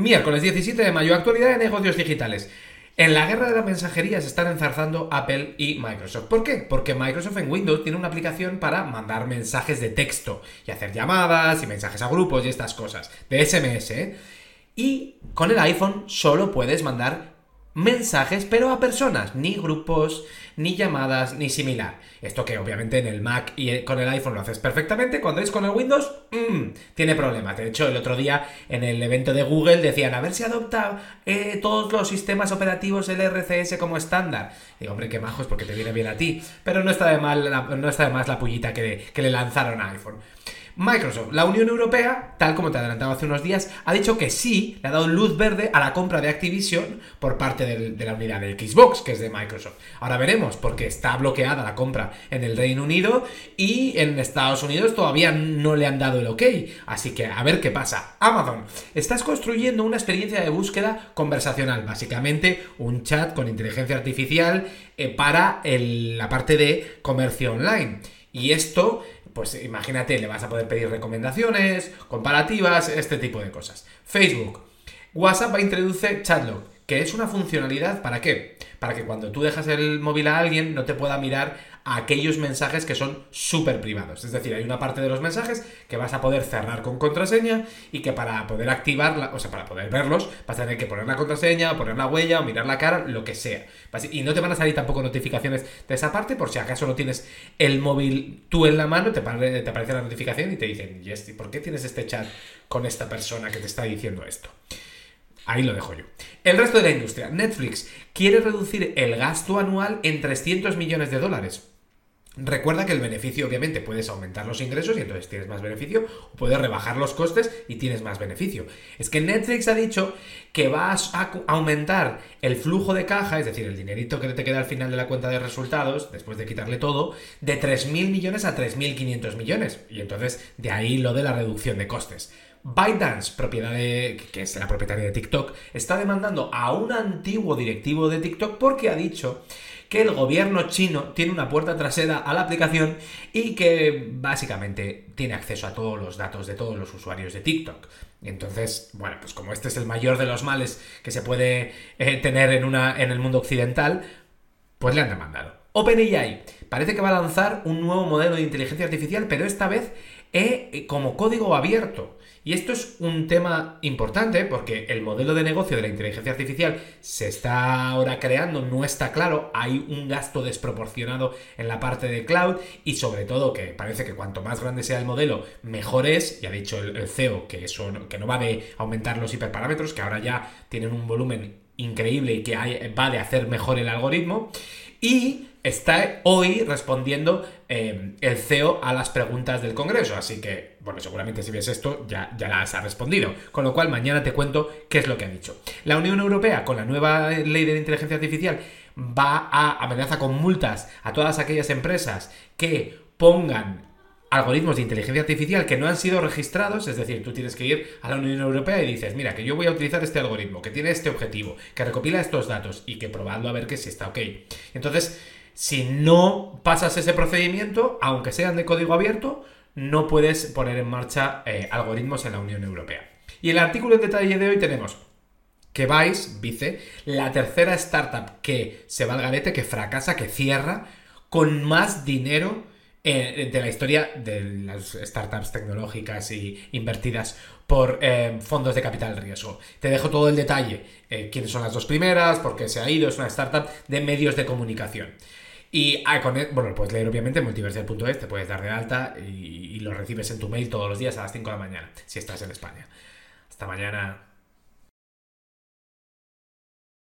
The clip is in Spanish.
Miércoles 17 de mayo, actualidad de negocios digitales. En la guerra de la mensajería se están enzarzando Apple y Microsoft. ¿Por qué? Porque Microsoft en Windows tiene una aplicación para mandar mensajes de texto y hacer llamadas y mensajes a grupos y estas cosas, de SMS. ¿eh? Y con el iPhone solo puedes mandar mensajes, pero a personas, ni grupos, ni llamadas, ni similar. Esto que obviamente en el Mac y con el iPhone lo haces perfectamente, cuando es con el Windows, mmm, tiene problemas. De hecho, el otro día en el evento de Google decían, a ver si adopta eh, todos los sistemas operativos el RCS como estándar. Y hombre, qué majos, porque te viene bien a ti. Pero no está de, mal, no está de más la pullita que, que le lanzaron a iPhone. Microsoft, la Unión Europea, tal como te adelantaba hace unos días, ha dicho que sí, le ha dado luz verde a la compra de Activision por parte de la unidad de Xbox, que es de Microsoft. Ahora veremos, porque está bloqueada la compra en el Reino Unido y en Estados Unidos todavía no le han dado el ok. Así que a ver qué pasa. Amazon, estás construyendo una experiencia de búsqueda conversacional, básicamente un chat con inteligencia artificial eh, para la parte de comercio online. Y esto pues imagínate, le vas a poder pedir recomendaciones, comparativas, este tipo de cosas. Facebook. WhatsApp introducir Chatlog, que es una funcionalidad para qué? Para que cuando tú dejas el móvil a alguien no te pueda mirar a aquellos mensajes que son súper privados. Es decir, hay una parte de los mensajes que vas a poder cerrar con contraseña y que para poder activarla, o sea, para poder verlos, vas a tener que poner la contraseña, o poner la huella, o mirar la cara, lo que sea. Y no te van a salir tampoco notificaciones de esa parte, por si acaso no tienes el móvil tú en la mano, te, te aparece la notificación y te dicen, ¿y por qué tienes este chat con esta persona que te está diciendo esto? Ahí lo dejo yo. El resto de la industria. Netflix quiere reducir el gasto anual en 300 millones de dólares. Recuerda que el beneficio, obviamente, puedes aumentar los ingresos y entonces tienes más beneficio, o puedes rebajar los costes y tienes más beneficio. Es que Netflix ha dicho que vas a aumentar el flujo de caja, es decir, el dinerito que te queda al final de la cuenta de resultados, después de quitarle todo, de 3.000 millones a 3.500 millones. Y entonces, de ahí lo de la reducción de costes. ByteDance, propiedad que es la propietaria de TikTok, está demandando a un antiguo directivo de TikTok porque ha dicho que el gobierno chino tiene una puerta trasera a la aplicación y que básicamente tiene acceso a todos los datos de todos los usuarios de TikTok. Entonces, bueno, pues como este es el mayor de los males que se puede eh, tener en, una, en el mundo occidental, pues le han demandado. OpenAI parece que va a lanzar un nuevo modelo de inteligencia artificial, pero esta vez eh, como código abierto. Y esto es un tema importante porque el modelo de negocio de la inteligencia artificial se está ahora creando, no está claro, hay un gasto desproporcionado en la parte de cloud y sobre todo que parece que cuanto más grande sea el modelo, mejor es, y ha dicho el, CEO que eso que no va de aumentar los hiperparámetros, que ahora ya tienen un volumen increíble y que va de hacer mejor el algoritmo. Y está hoy respondiendo eh, el CEO a las preguntas del Congreso. Así que, bueno, seguramente si ves esto ya, ya las ha respondido. Con lo cual, mañana te cuento qué es lo que ha dicho. La Unión Europea, con la nueva ley de inteligencia artificial, va a amenaza con multas a todas aquellas empresas que pongan algoritmos de inteligencia artificial que no han sido registrados, es decir, tú tienes que ir a la Unión Europea y dices, mira, que yo voy a utilizar este algoritmo, que tiene este objetivo, que recopila estos datos y que probadlo a ver que si está ok. Entonces, si no pasas ese procedimiento, aunque sean de código abierto, no puedes poner en marcha eh, algoritmos en la Unión Europea. Y el artículo en detalle de hoy tenemos que Vice, Vice, la tercera startup que se va al garete, que fracasa, que cierra, con más dinero eh, de la historia de las startups tecnológicas y invertidas por eh, fondos de capital riesgo. Te dejo todo el detalle, eh, quiénes son las dos primeras, por qué se ha ido, es una startup de medios de comunicación. Y ah, con, bueno, puedes leer obviamente en multiversal.es, te puedes dar de alta y, y lo recibes en tu mail todos los días a las 5 de la mañana, si estás en España. Hasta mañana.